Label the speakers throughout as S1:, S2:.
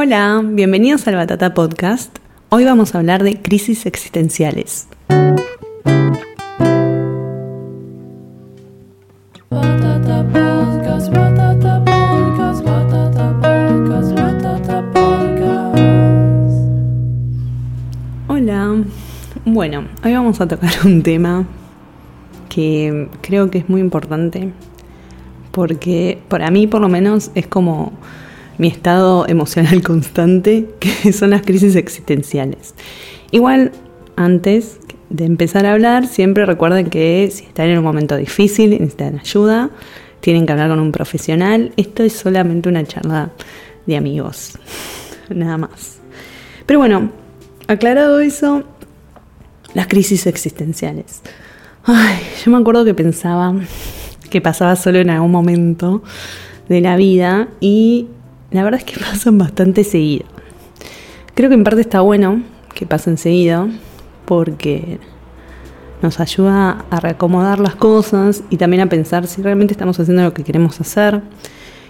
S1: Hola, bienvenidos al Batata Podcast. Hoy vamos a hablar de crisis existenciales.
S2: Batata Podcast, Batata Podcast, Batata Podcast, Batata Podcast.
S1: Hola. Bueno, hoy vamos a tocar un tema que creo que es muy importante porque para mí por lo menos es como mi estado emocional constante, que son las crisis existenciales. Igual, antes de empezar a hablar, siempre recuerden que si están en un momento difícil, necesitan ayuda, tienen que hablar con un profesional. Esto es solamente una charla de amigos, nada más. Pero bueno, aclarado eso, las crisis existenciales. Ay, yo me acuerdo que pensaba que pasaba solo en algún momento de la vida y la verdad es que pasan bastante seguido. Creo que en parte está bueno que pasen seguido porque nos ayuda a reacomodar las cosas y también a pensar si realmente estamos haciendo lo que queremos hacer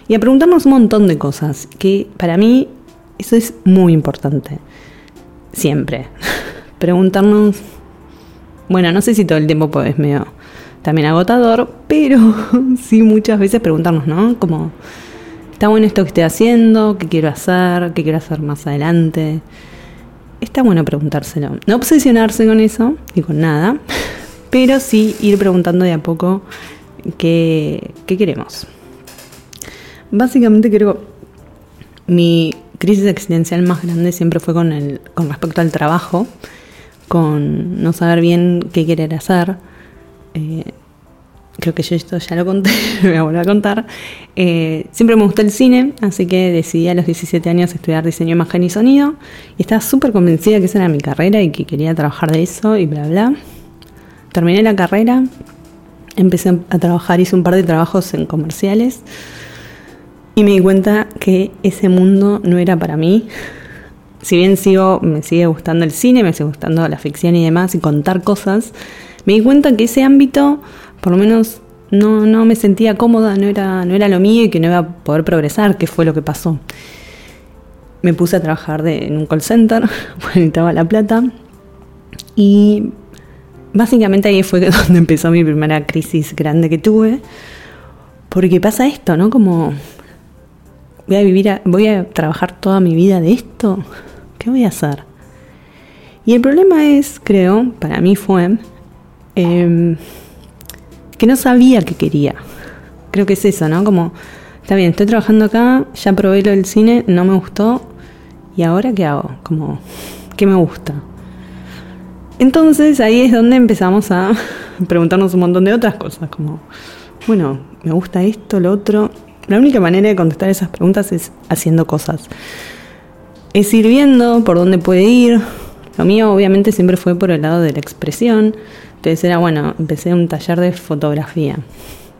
S1: y a preguntarnos un montón de cosas que para mí eso es muy importante. Siempre. Preguntarnos, bueno, no sé si todo el tiempo es medio también agotador, pero sí muchas veces preguntarnos, ¿no? Como, ¿está bueno esto que estoy haciendo? ¿Qué quiero hacer? ¿Qué quiero hacer más adelante? Está bueno preguntárselo. No obsesionarse con eso y con nada, pero sí ir preguntando de a poco qué, qué queremos. Básicamente creo mi crisis existencial más grande siempre fue con, el, con respecto al trabajo, con no saber bien qué querer hacer. Eh, creo que yo esto ya lo conté, me voy a volver a contar. Eh, siempre me gustó el cine, así que decidí a los 17 años estudiar diseño, imagen y sonido. Y estaba súper convencida que esa era mi carrera y que quería trabajar de eso y bla, bla. Terminé la carrera, empecé a trabajar, hice un par de trabajos en comerciales y me di cuenta que ese mundo no era para mí. Si bien sigo, me sigue gustando el cine, me sigue gustando la ficción y demás y contar cosas, me di cuenta que ese ámbito, por lo menos, no, no me sentía cómoda, no era, no era lo mío y que no iba a poder progresar, que fue lo que pasó. Me puse a trabajar de, en un call center, necesitaba la plata y básicamente ahí fue donde empezó mi primera crisis grande que tuve. Porque pasa esto, ¿no? Como voy a vivir, a- voy a trabajar toda mi vida de esto. ¿Qué voy a hacer? Y el problema es, creo, para mí fue em, que no sabía qué quería. Creo que es eso, ¿no? Como, está bien, estoy trabajando acá, ya probé lo del cine, no me gustó, ¿y ahora qué hago? Como, ¿qué me gusta? Entonces ahí es donde empezamos a preguntarnos un montón de otras cosas, como, bueno, me gusta esto, lo otro. La única manera de contestar esas preguntas es haciendo cosas. Es ir viendo por dónde puede ir. Lo mío obviamente siempre fue por el lado de la expresión. Entonces era, bueno, empecé un taller de fotografía.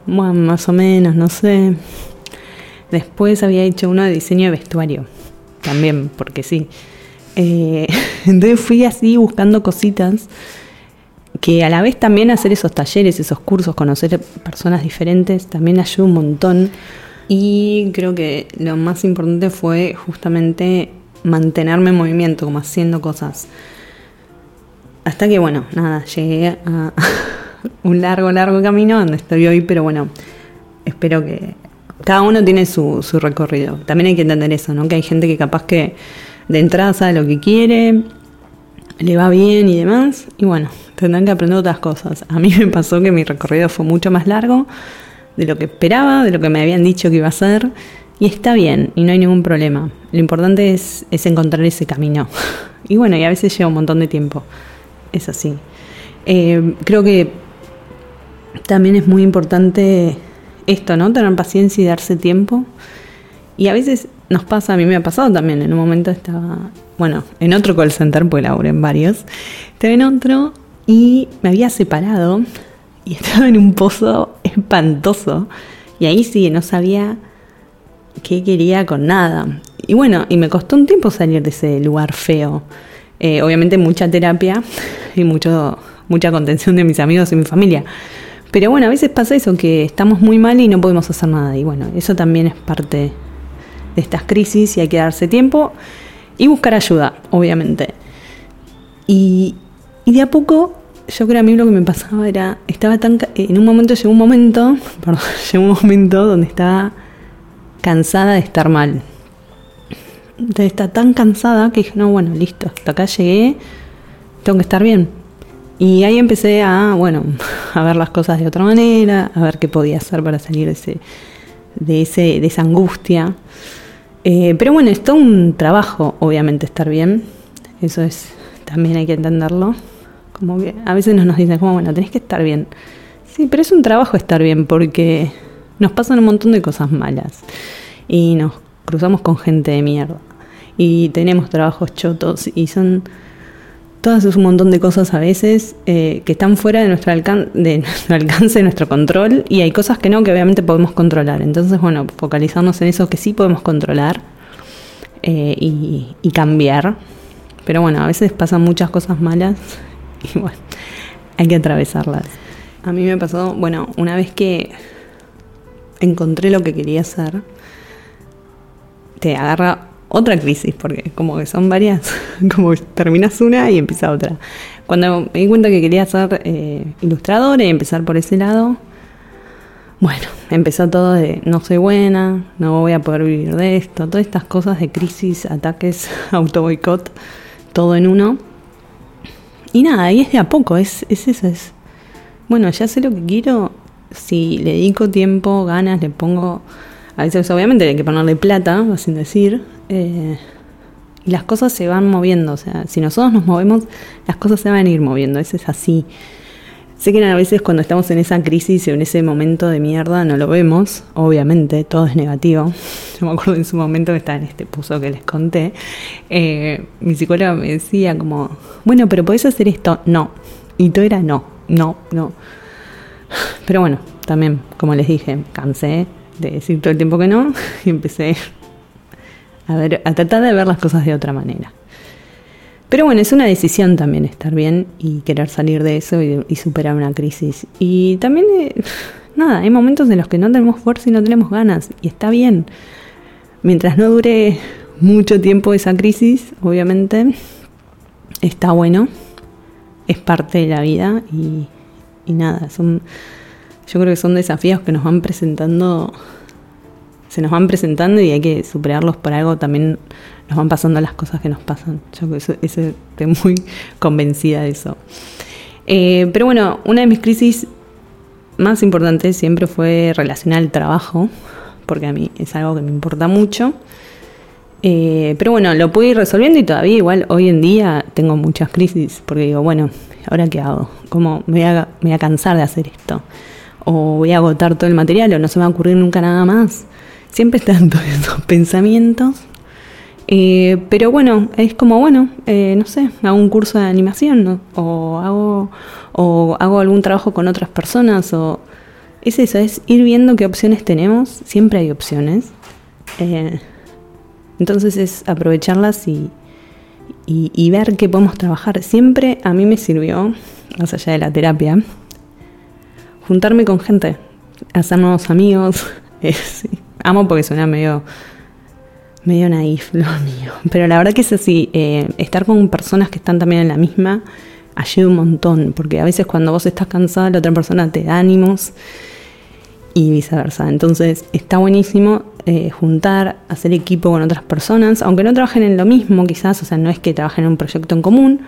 S1: Bueno, más o menos, no sé. Después había hecho uno de diseño de vestuario. También, porque sí. Eh, entonces fui así buscando cositas que a la vez también hacer esos talleres, esos cursos, conocer personas diferentes, también ayuda un montón. Y creo que lo más importante fue justamente mantenerme en movimiento, como haciendo cosas. Hasta que, bueno, nada, llegué a un largo, largo camino donde estoy hoy, pero bueno, espero que cada uno tiene su, su recorrido. También hay que entender eso, ¿no? Que hay gente que capaz que de entrada sabe lo que quiere, le va bien y demás, y bueno, tendrán que aprender otras cosas. A mí me pasó que mi recorrido fue mucho más largo de lo que esperaba, de lo que me habían dicho que iba a ser, y está bien, y no hay ningún problema. Lo importante es, es encontrar ese camino. Y bueno, y a veces lleva un montón de tiempo, es así. Eh, creo que también es muy importante esto, ¿no? Tener paciencia y darse tiempo. Y a veces nos pasa, a mí me ha pasado también, en un momento estaba, bueno, en otro call center, porque laburé en varios, estaba en otro y me había separado y estaba en un pozo espantoso. Y ahí sí, no sabía qué quería con nada. Y bueno, y me costó un tiempo salir de ese lugar feo. Eh, obviamente mucha terapia y mucho, mucha contención de mis amigos y mi familia. Pero bueno, a veces pasa eso, que estamos muy mal y no podemos hacer nada. Y bueno, eso también es parte de estas crisis y hay que darse tiempo y buscar ayuda, obviamente. Y, y de a poco, yo creo a mí lo que me pasaba era, estaba tan, en un momento llegó un momento, llegó un momento donde estaba cansada de estar mal. De estar tan cansada que dije, no, bueno, listo, hasta acá llegué, tengo que estar bien. Y ahí empecé a, bueno, a ver las cosas de otra manera, a ver qué podía hacer para salir de, ese, de, ese, de esa angustia. Eh, pero bueno, es todo un trabajo, obviamente, estar bien. Eso es, también hay que entenderlo. Como que a veces nos, nos dicen, como, bueno, tenés que estar bien. Sí, pero es un trabajo estar bien porque nos pasan un montón de cosas malas. Y nos cruzamos con gente de mierda. Y tenemos trabajos chotos y son todas es un montón de cosas a veces eh, que están fuera de nuestro, de nuestro alcance, de nuestro control, y hay cosas que no, que obviamente podemos controlar. Entonces, bueno, focalizarnos en eso que sí podemos controlar eh, y, y cambiar. Pero bueno, a veces pasan muchas cosas malas y bueno, hay que atravesarlas. A mí me pasó, bueno, una vez que encontré lo que quería hacer, te agarra otra crisis, porque como que son varias, como terminas una y empieza otra. Cuando me di cuenta que quería ser eh, ilustradora y empezar por ese lado, bueno, empezó todo de no soy buena, no voy a poder vivir de esto, todas estas cosas de crisis, ataques, auto boicot, todo en uno. Y nada, ahí es de a poco, es, es eso, es, bueno, ya sé lo que quiero, si le dedico tiempo, ganas, le pongo, a veces obviamente hay que ponerle plata, sin decir, eh, y las cosas se van moviendo, o sea, si nosotros nos movemos, las cosas se van a ir moviendo, eso es así. Sé que a veces cuando estamos en esa crisis o en ese momento de mierda no lo vemos, obviamente, todo es negativo. Yo me acuerdo en su momento que estaba en este puso que les conté, eh, mi psicóloga me decía como, bueno, pero podés hacer esto, no. Y todo era no, no, no. Pero bueno, también, como les dije, cansé de decir todo el tiempo que no y empecé a, ver, a tratar de ver las cosas de otra manera. Pero bueno, es una decisión también estar bien y querer salir de eso y, superar una crisis. Y también, eh, nada, hay momentos en los que no tenemos fuerza y no tenemos ganas. Y está bien. Mientras no dure mucho tiempo esa crisis, obviamente, está bueno. Es parte de la vida y, y nada, son, yo creo que son desafíos que nos van presentando, se nos van presentando y hay que superarlos por algo también nos van pasando las cosas que nos pasan. Yo estoy muy convencida de eso. Eh, pero bueno, una de mis crisis más importantes siempre fue relacionada al trabajo, porque a mí es algo que me importa mucho. Eh, pero bueno, lo pude ir resolviendo y todavía igual hoy en día tengo muchas crisis, porque digo, bueno, ¿ahora qué hago? ¿Cómo me voy a, me voy a cansar de hacer esto? ¿O voy a agotar todo el material o no se me va a ocurrir nunca nada más? Siempre están todos esos pensamientos eh, pero bueno, es como, bueno, eh, no sé, hago un curso de animación o, hago, o hago algún trabajo con otras personas o es eso, es ir viendo qué opciones tenemos, siempre hay opciones. Eh, entonces es aprovecharlas y, y, ver qué podemos trabajar. Siempre a mí me sirvió, más allá de la terapia, juntarme con gente, hacer nuevos amigos. sí, amo porque suena medio medio naif lo mío. Pero la verdad que es así, eh, estar con personas que están también en la misma ayuda un montón, porque a veces cuando vos estás cansada, la otra persona te da ánimos y viceversa. Entonces está buenísimo eh, juntar, hacer equipo con otras personas, aunque no trabajen en lo mismo quizás, o sea, no es que trabajen en un proyecto en común,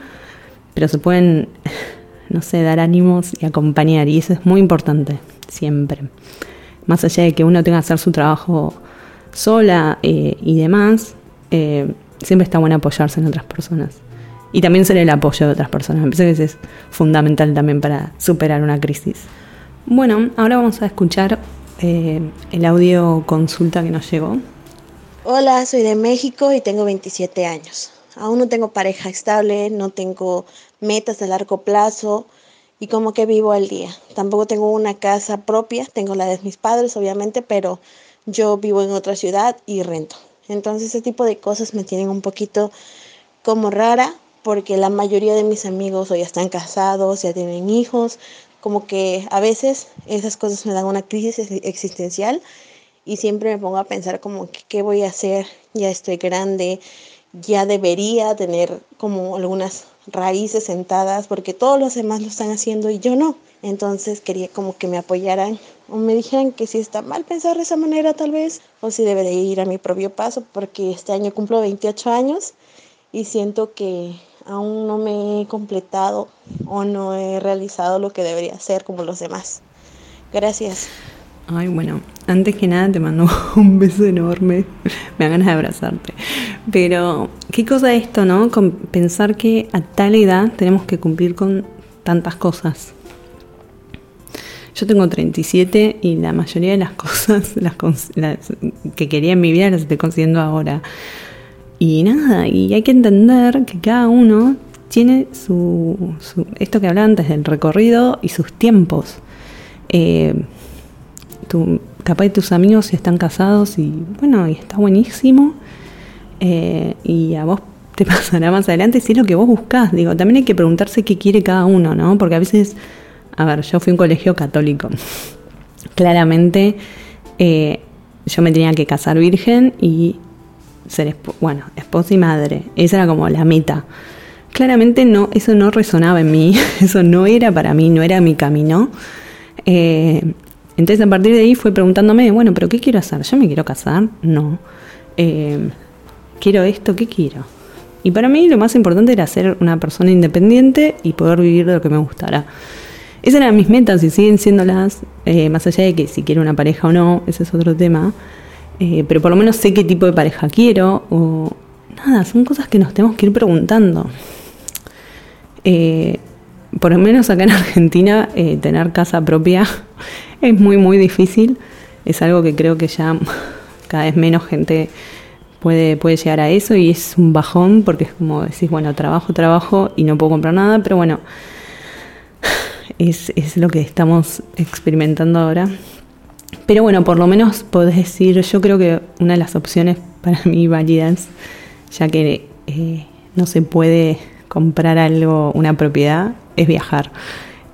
S1: pero se pueden, no sé, dar ánimos y acompañar, y eso es muy importante, siempre. Más allá de que uno tenga que hacer su trabajo sola eh, y demás, eh, siempre está bueno apoyarse en otras personas. Y también ser el apoyo de otras personas. Me parece que eso es fundamental también para superar una crisis. Bueno, ahora vamos a escuchar eh, el audio consulta que nos llegó.
S3: Hola, soy de México y tengo 27 años. Aún no tengo pareja estable, no tengo metas a largo plazo y como que vivo al día. Tampoco tengo una casa propia, tengo la de mis padres obviamente, pero yo vivo en otra ciudad y rento. Entonces ese tipo de cosas me tienen un poquito como rara porque la mayoría de mis amigos o ya están casados, ya tienen hijos, como que a veces esas cosas me dan una crisis existencial y siempre me pongo a pensar como qué voy a hacer, ya estoy grande, ya debería tener como algunas raíces sentadas porque todos los demás lo están haciendo y yo no. Entonces quería como que me apoyaran o me dijeran que si está mal pensar de esa manera tal vez o si debe de ir a mi propio paso porque este año cumplo 28 años y siento que aún no me he completado o no he realizado lo que debería hacer como los demás. Gracias.
S1: Ay, bueno, antes que nada te mando un beso enorme. Me da ganas de abrazarte. Pero, ¿qué cosa esto, no? Con pensar que a tal edad tenemos que cumplir con tantas cosas. Yo tengo 37 y la mayoría de las cosas las, que quería en mi vida las estoy consiguiendo ahora. Y nada, y hay que entender que cada uno tiene su, esto que hablaba antes del recorrido y sus tiempos. Eh, capaz de tus amigos están casados y bueno, y está buenísimo. Eh, y a vos te pasará más adelante si es lo que vos buscás. Digo, también hay que preguntarse qué quiere cada uno, ¿no? Porque a veces, a ver, yo fui a un colegio católico. Claramente eh, yo me tenía que casar virgen y ser, bueno, esposa y madre. Esa era como la meta. Claramente no, eso no resonaba en mí, eso no era para mí, no era mi camino. Eh, entonces a partir de ahí fue preguntándome, bueno, pero ¿qué quiero hacer? ¿Yo me quiero casar? No. ¿Quiero esto? ¿Qué quiero? Y para mí lo más importante era ser una persona independiente y poder vivir de lo que me gustara. Esas eran mis metas y siguen siendo las, eh, más allá de que si quiero una pareja o no, ese es otro tema. Eh, pero por lo menos sé qué tipo de pareja quiero o nada, son cosas que nos tenemos que ir preguntando. Eh, por lo menos acá en Argentina eh, tener casa propia es muy muy difícil. Es algo que creo que ya cada vez menos gente puede, puede llegar a eso y es un bajón porque es como decís, bueno, trabajo, trabajo y no puedo comprar nada, pero bueno, es, es lo que estamos experimentando ahora. Pero bueno, por lo menos podés decir, yo creo que una de las opciones para mí válidas, ya que eh, no se puede comprar algo, una propiedad, es viajar.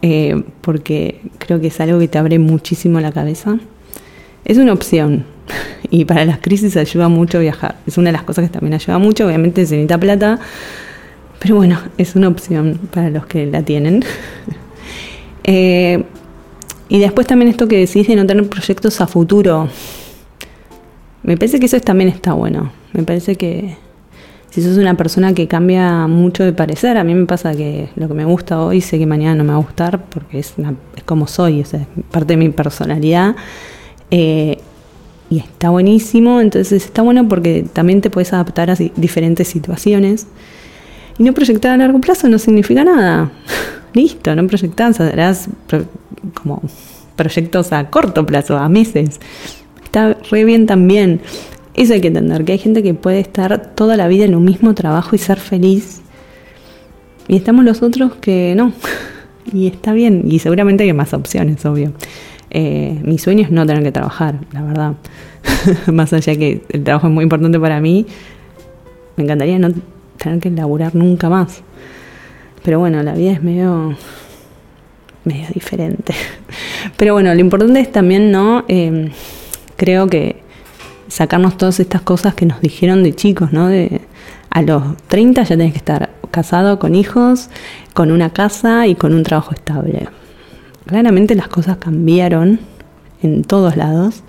S1: Eh, porque creo que es algo que te abre muchísimo la cabeza. Es una opción. Y para las crisis ayuda mucho viajar. Es una de las cosas que también ayuda mucho. Obviamente se necesita plata. Pero bueno, es una opción para los que la tienen. eh, y después también esto que decís de no tener proyectos a futuro. Me parece que eso también está bueno. Me parece que si sos una persona que cambia mucho de parecer, a mí me pasa que lo que me gusta hoy sé que mañana no me va a gustar porque es, una, es como soy, o sea, es parte de mi personalidad. Eh, y está buenísimo, entonces está bueno porque también te puedes adaptar a diferentes situaciones. Y no proyectar a largo plazo no significa nada. Listo, no proyectás, harás como proyectos a corto plazo, a meses. Está re bien también. Eso hay que entender, que hay gente que puede estar toda la vida en un mismo trabajo y ser feliz. Y estamos los otros que no. Y está bien. Y seguramente hay más opciones, obvio. Eh, mi sueño es no tener que trabajar, la verdad. más allá que el trabajo es muy importante para mí, me encantaría no tener que laburar nunca más. Pero bueno, la vida es medio medio diferente. Pero bueno, lo importante es también, ¿no? Eh, creo que sacarnos todas estas cosas que nos dijeron de chicos, ¿no? De, a los 30 ya tenés que estar casado, con hijos, con una casa y con un trabajo estable. Claramente las cosas cambiaron en todos lados.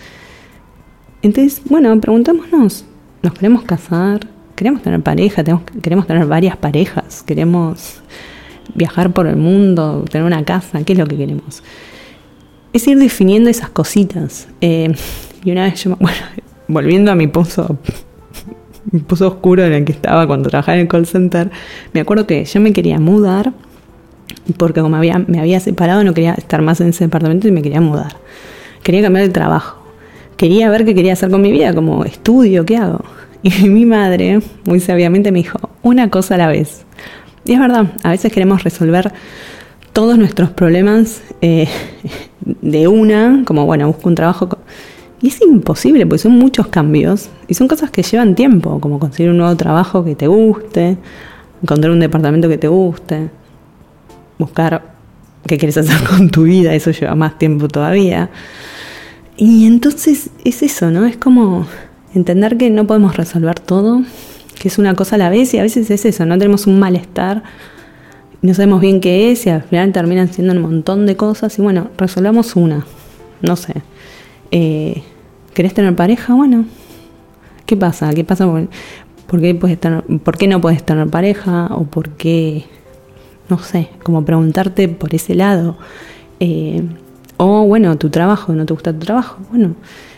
S1: Entonces, bueno, preguntémonos, ¿nos queremos casar? ¿Queremos tener pareja? ¿Tenemos, ¿Queremos tener varias parejas? ¿Queremos viajar por el mundo? ¿Tener una casa? ¿Qué es lo que queremos? Es ir definiendo esas cositas. Eh, y una vez yo, bueno, volviendo a mi pozo, mi pozo oscuro en el que estaba cuando trabajaba en el call center, me acuerdo que yo me quería mudar porque como me había, separado no quería estar más en ese departamento y me quería mudar. Quería cambiar de trabajo. Quería ver qué quería hacer con mi vida, como estudio, ¿qué hago? Y mi madre, muy sabiamente, me dijo, una cosa a la vez. Y es verdad, a veces queremos resolver todos nuestros problemas eh, de una, como bueno, busco un trabajo. Y es imposible, porque son muchos cambios y son cosas que llevan tiempo, como conseguir un nuevo trabajo que te guste, encontrar un departamento que te guste, buscar qué quieres hacer con tu vida, eso lleva más tiempo todavía. Y entonces es eso, ¿no? Es como entender que no podemos resolver todo, que es una cosa a la vez y a veces es eso, no tenemos un malestar, no sabemos bien qué es y al final terminan siendo un montón de cosas y bueno, resolvamos una, no sé. Eh, ¿Querés tener pareja? Bueno, ¿qué pasa? ¿Qué pasa? ¿Por, por qué, puedes tener, ¿Por qué no puedes tener pareja? ¿O por qué? No sé, como preguntarte por ese lado. Eh, o bueno, tu trabajo, ¿no te gusta tu trabajo? Bueno,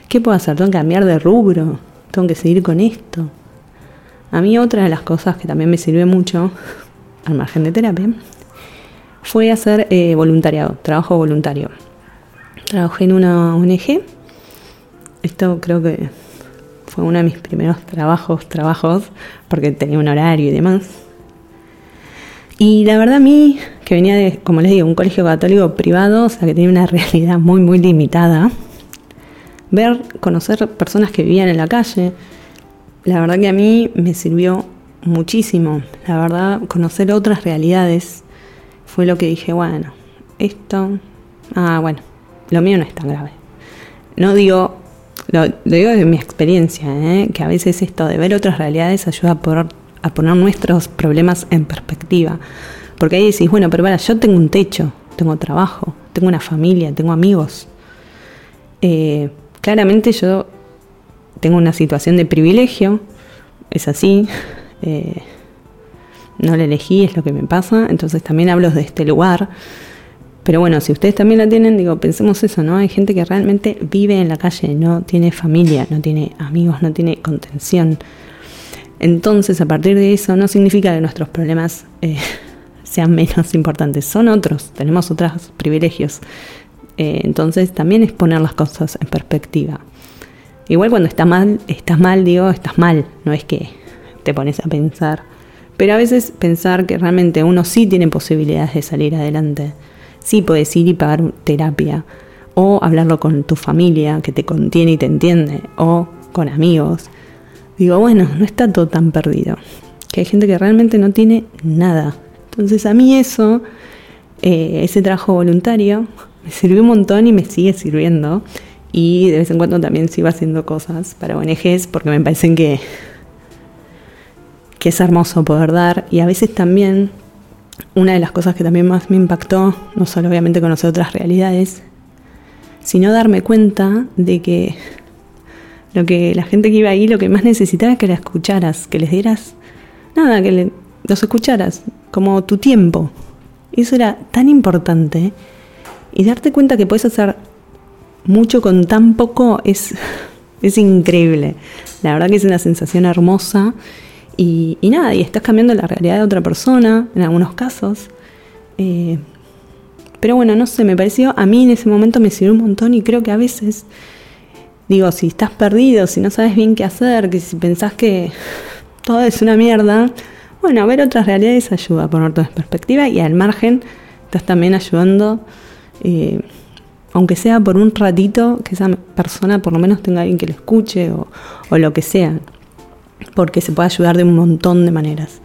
S1: ¿qué puedo hacer? ¿Tengo que cambiar de rubro? ¿Tengo que seguir con esto? A mí otra de las cosas que también me sirve mucho, al margen de terapia, fue hacer eh, voluntariado, trabajo voluntario. Trabajé en una ONG. Esto creo que fue uno de mis primeros trabajos, trabajos, porque tenía un horario y demás. Y la verdad a mí, que venía de, como les digo, un colegio católico privado, o sea que tenía una realidad muy, muy limitada, ver, conocer personas que vivían en la calle, la verdad que a mí me sirvió muchísimo. La verdad, conocer otras realidades fue lo que dije, bueno, esto, ah, bueno, lo mío no es tan grave. No digo, lo, digo de mi experiencia, ¿eh? que a veces esto de ver otras realidades ayuda a poner, a poner nuestros problemas en perspectiva. Porque ahí decís, bueno, pero para, yo tengo un techo, tengo trabajo, tengo una familia, tengo amigos. Eh, claramente yo tengo una situación de privilegio, es así, eh, no la elegí, es lo que me pasa, entonces también hablo de este lugar. Pero bueno, si ustedes también la tienen, digo, pensemos eso, ¿no? Hay gente que realmente vive en la calle, no tiene familia, no tiene amigos, no tiene contención. Entonces, a partir de eso, no significa que nuestros problemas eh, sean menos importantes, son otros, tenemos otros privilegios. Eh, entonces, también es poner las cosas en perspectiva. Igual cuando está mal, estás mal, digo, estás mal, no es que te pones a pensar. Pero a veces pensar que realmente uno sí tiene posibilidades de salir adelante. Sí puedes ir y pagar terapia. O hablarlo con tu familia que te contiene y te entiende. O con amigos. Digo, bueno, no está todo tan perdido. Que hay gente que realmente no tiene nada. Entonces a mí eso, eh, ese trabajo voluntario, me sirvió un montón y me sigue sirviendo y de vez en cuando también sigo haciendo cosas para ONGs porque me parecen que, que es hermoso poder dar y a veces también una de las cosas que también más me impactó, no solo obviamente conocer otras realidades, sino darme cuenta de que lo que la gente que iba ahí lo que más necesitaba es que la escucharas, que les dieras nada, que le- los escucharas, como tu tiempo. Eso era tan importante y darte cuenta que puedes hacer mucho con tan poco es, es increíble. La verdad que es una sensación hermosa. Y, y nada, y estás cambiando la realidad de otra persona, en algunos casos. Eh, pero bueno, no sé, me pareció, a mí en ese momento me sirvió un montón y creo que a veces, digo, si estás perdido, si no sabes bien qué hacer, que si pensás que todo es una mierda, bueno, ver otras realidades ayuda a poner todo en perspectiva y al margen estás también ayudando eh, aunque sea por un ratito, que esa persona por lo menos tenga alguien que lo escuche o, lo que sea, porque se puede ayudar de un montón de maneras.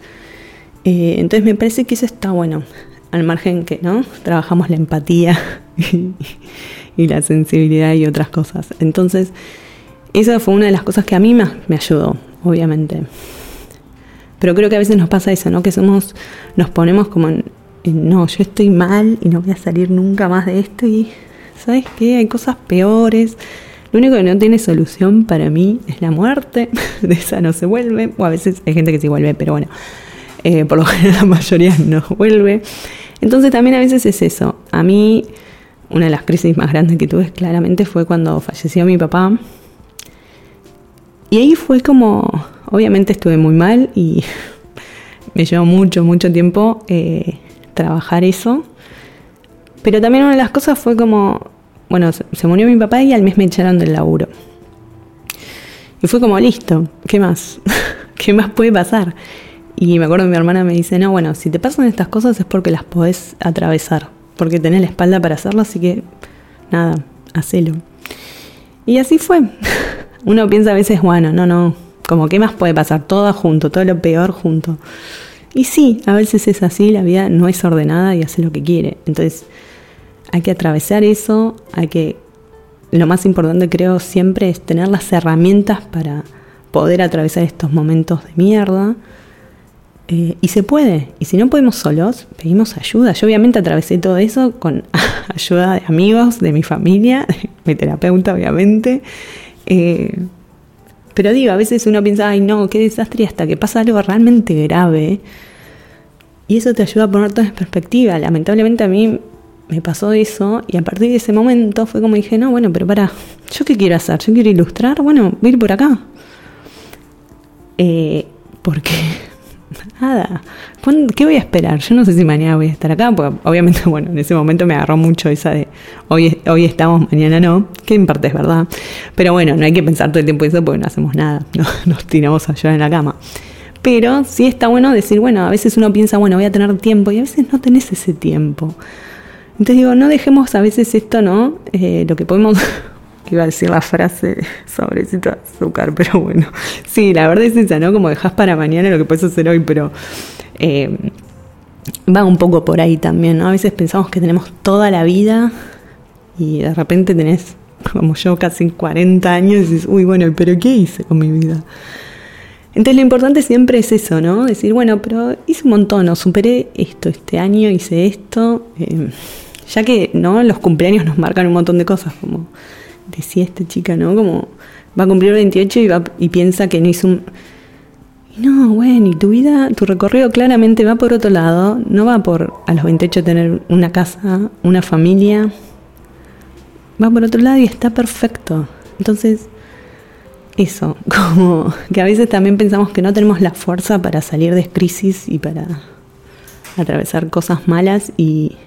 S1: Eh, entonces me parece que eso está bueno, al margen que no trabajamos la empatía y, la sensibilidad y otras cosas. Entonces, esa fue una de las cosas que a mí más me ayudó, obviamente. Pero creo que a veces nos pasa eso, ¿no? Que somos, nos ponemos como en, no, yo estoy mal y no voy a salir nunca más de esto y, ¿sabes qué? Hay cosas peores. Lo único que no tiene solución para mí es la muerte. De esa no se vuelve. O a veces hay gente que sí vuelve, pero bueno, eh, por lo general la mayoría no vuelve. Entonces también a veces es eso. A mí, una de las crisis más grandes que tuve claramente fue cuando falleció mi papá. Y ahí fue como, obviamente estuve muy mal y me llevó mucho, mucho tiempo eh, trabajar eso. Pero también una de las cosas fue como, bueno, se, murió mi papá y al mes me echaron del laburo. Y fue como, listo, ¿qué más? ¿Qué más puede pasar? Y me acuerdo que mi hermana me dice, no, bueno, si te pasan estas cosas es porque las podés atravesar, porque tenés la espalda para hacerlo, así que nada, hacelo. Y así fue. Uno piensa a veces, bueno, no, no, como qué más puede pasar, todo junto, todo lo peor junto. Y sí, a veces es así, la vida no es ordenada y hace lo que quiere. Entonces, hay que atravesar eso, hay que lo más importante creo siempre es tener las herramientas para poder atravesar estos momentos de mierda. Eh, y se puede. Y si no podemos solos, pedimos ayuda. Yo obviamente atravesé todo eso con ayuda de amigos, de mi familia, de mi terapeuta obviamente. Eh, pero digo, a veces uno piensa, ay no, qué desastre, hasta que pasa algo realmente grave. Y eso te ayuda a poner todo en perspectiva. Lamentablemente a mí me pasó eso y a partir de ese momento fue como dije, no, bueno, pero para, ¿yo qué quiero hacer? ¿Yo quiero ilustrar? Bueno, voy a ir por acá. Eh, porque, nada, ¿cuándo- ¿qué voy a esperar? Yo no sé si mañana voy a estar acá, porque obviamente, bueno, en ese momento me agarró mucho esa de hoy, hoy estamos, mañana no, que en parte es verdad. Pero bueno, no hay que pensar todo el tiempo eso porque no hacemos nada, no, nos tiramos a llorar en la cama. Pero sí está bueno decir, bueno, a veces uno piensa, bueno, voy a tener tiempo y a veces no tenés ese tiempo. Entonces digo, no dejemos a veces esto, ¿no? Eh, lo que podemos, iba a decir la frase de azúcar, pero bueno, sí, la verdad es esa, ¿no? Como dejas para mañana lo que puedes hacer hoy, pero eh, va un poco por ahí también, ¿no? A veces pensamos que tenemos toda la vida y de repente tenés, como yo, casi 40 años y dices, uy, bueno, pero ¿qué hice con mi vida? Entonces lo importante siempre es eso, ¿no? Decir, bueno, pero hice un montón, ¿no? superé esto este año, hice esto, eh, ya que, ¿no? Los cumpleaños nos marcan un montón de cosas, como decía esta chica, ¿no? Como va a cumplir 28 y, va, y piensa que no hizo un... No, bueno, y tu vida, tu recorrido claramente va por otro lado, no va por a los 28 tener una casa, una familia, va por otro lado y está perfecto. Entonces, eso, como que a veces también pensamos que no tenemos la fuerza para salir de crisis y para atravesar cosas malas y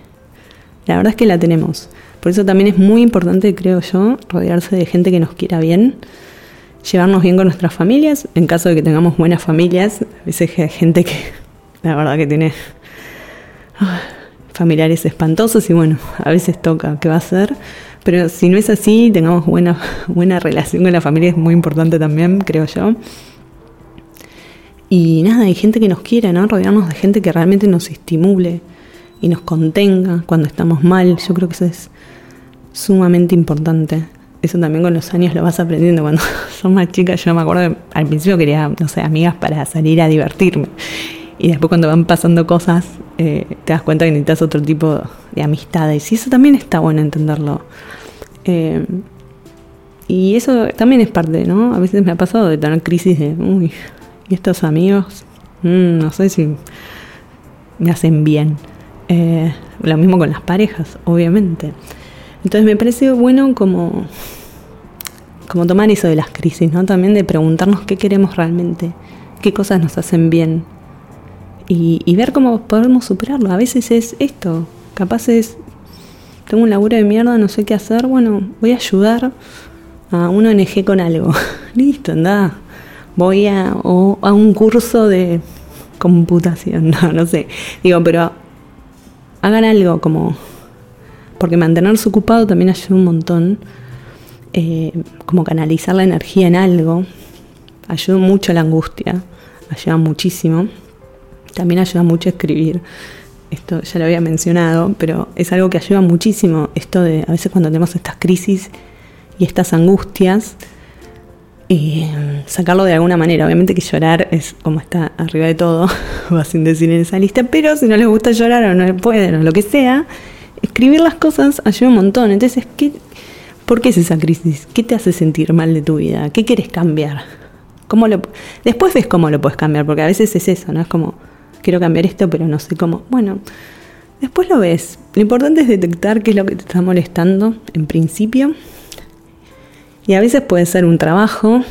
S1: la verdad es que la tenemos. Por eso también es muy importante, creo yo, rodearse de gente que nos quiera bien, llevarnos bien con nuestras familias, en caso de que tengamos buenas familias, a veces hay gente que la verdad que tiene ah, familiares espantosos y bueno, a veces toca, ¿qué va a hacer? Pero si no es así, tengamos buena, buena relación con la familia, es muy importante también, creo yo. Y nada, hay gente que nos quiera, ¿no? Rodearnos de gente que realmente nos estimule y nos contenga cuando estamos mal. Yo creo que eso es sumamente importante. Eso también con los años lo vas aprendiendo. Cuando sos más chica, yo me acuerdo al principio quería, no sé, amigas para salir a divertirme. Y después cuando van pasando cosas, eh, te das cuenta que necesitas otro tipo de amistades. Y eso también está bueno entenderlo. Eh, y eso también es parte, ¿no? A veces me ha pasado de tener crisis de, uy, ¿y estos amigos? Mm, no sé si me hacen bien. Eh, lo mismo con las parejas, obviamente. Entonces me parece bueno como, como tomar eso de las crisis, ¿no? También de preguntarnos qué queremos realmente, qué cosas nos hacen bien y, ver cómo podemos superarlo. A veces es esto, capaz es, tengo un laburo de mierda, no sé qué hacer, bueno, voy a ayudar a una ONG con algo. Listo, anda. Voy a, o a un curso de computación, no, no sé. Digo, pero hagan algo como porque mantenerse ocupado también ayuda un montón, eh, como canalizar la energía en algo, ayuda mucho la angustia, ayuda muchísimo, también ayuda mucho a escribir, esto ya lo había mencionado, pero es algo que ayuda muchísimo, esto de a veces cuando tenemos estas crisis y estas angustias, eh, sacarlo de alguna manera. Obviamente que llorar es como está arriba de todo, va sin decir en esa lista, pero si no les gusta llorar o no pueden o lo que sea, escribir las cosas ayuda un montón. Entonces, ¿qué, ¿por qué es esa crisis? ¿Qué te hace sentir mal de tu vida? ¿Qué quieres cambiar? ¿Cómo después ves cómo lo puedes cambiar, porque a veces es eso, ¿no? Es como, quiero cambiar esto, pero no sé cómo. Bueno, después lo ves. Lo importante es detectar qué es lo que te está molestando en principio. Y a veces puede ser un trabajo,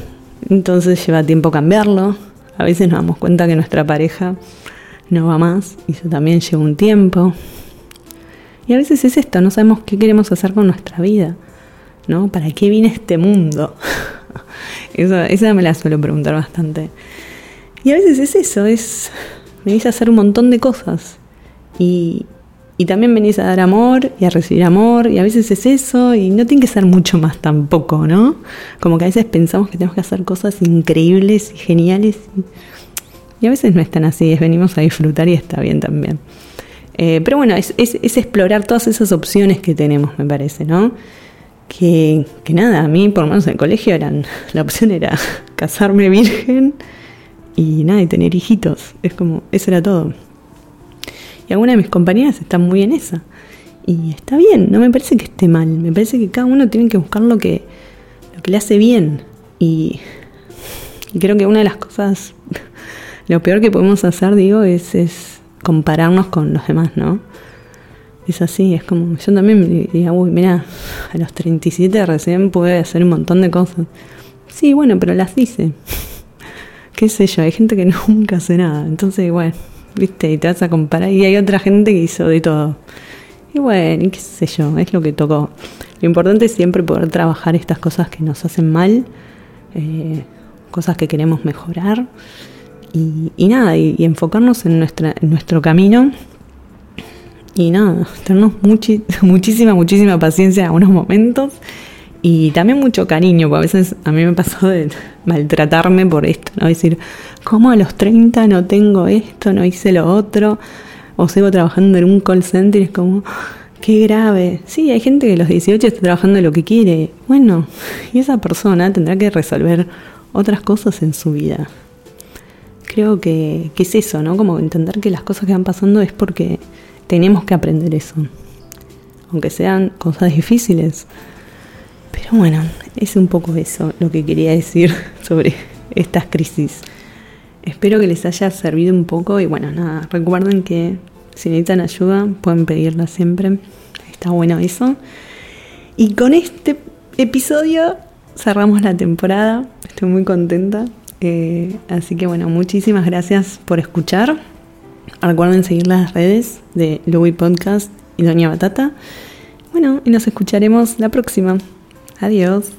S1: entonces lleva tiempo cambiarlo. A veces nos damos cuenta que nuestra pareja no va más y eso también lleva un tiempo. Y a veces es esto, no sabemos qué queremos hacer con nuestra vida, ¿no? ¿Para qué viene este mundo? Esa me la suelo preguntar bastante. Y a veces es eso, es venís a hacer un montón de cosas. Y, y también venís a dar amor y a recibir amor, y a veces es eso, y no tiene que ser mucho más tampoco, ¿no? Como que a veces pensamos que tenemos que hacer cosas increíbles y geniales, y, a veces no es tan así, es venimos a disfrutar y está bien también. Eh, pero bueno, es, es, es, explorar todas esas opciones que tenemos, me parece, ¿no? que, que nada, a mí por lo menos en el colegio eran, la opción era casarme virgen y nada, y tener hijitos. Es como, eso era todo. Y algunas de mis compañeras están muy en esa. Y está bien, no me parece que esté mal. Me parece que cada uno tiene que buscar lo que, lo que le hace bien. Y, creo que una de las cosas, lo peor que podemos hacer, digo, es, es compararnos con los demás, ¿no? Es así, es como, yo también diría, uy, mira, a los 37 recién pude hacer un montón de cosas. Sí, bueno, pero las hice. Qué sé yo, hay gente que nunca hace nada. Entonces, bueno, viste, y te vas a comparar. Y hay otra gente que hizo de todo. Y bueno, qué sé yo, es lo que tocó. Lo importante es siempre poder trabajar estas cosas que nos hacen mal, eh, cosas que queremos mejorar. Y, nada, y, enfocarnos en, nuestra, en nuestro camino y nada, tenernos muchísima, muchísima paciencia en unos momentos y también mucho cariño, porque a veces a mí me pasó de maltratarme por esto, ¿no? Decir, ¿cómo a los 30 no tengo esto, no hice lo otro? O sigo trabajando en un call center y es como, qué grave. Sí, hay gente que a los 18 está trabajando lo que quiere. Bueno, y esa persona tendrá que resolver otras cosas en su vida. Creo que, que es eso, ¿no? Como entender que las cosas que van pasando es porque tenemos que aprender eso. Aunque sean cosas difíciles. Pero bueno, es un poco eso lo que quería decir sobre estas crisis. Espero que les haya servido un poco y bueno, nada, recuerden que si necesitan ayuda pueden pedirla siempre. Está bueno eso. Y con este episodio cerramos la temporada. Estoy muy contenta. Eh, así que bueno, muchísimas gracias por escuchar. Recuerden seguir las redes de Louis Podcast y Doña Batata. Bueno, y nos escucharemos la próxima. Adiós.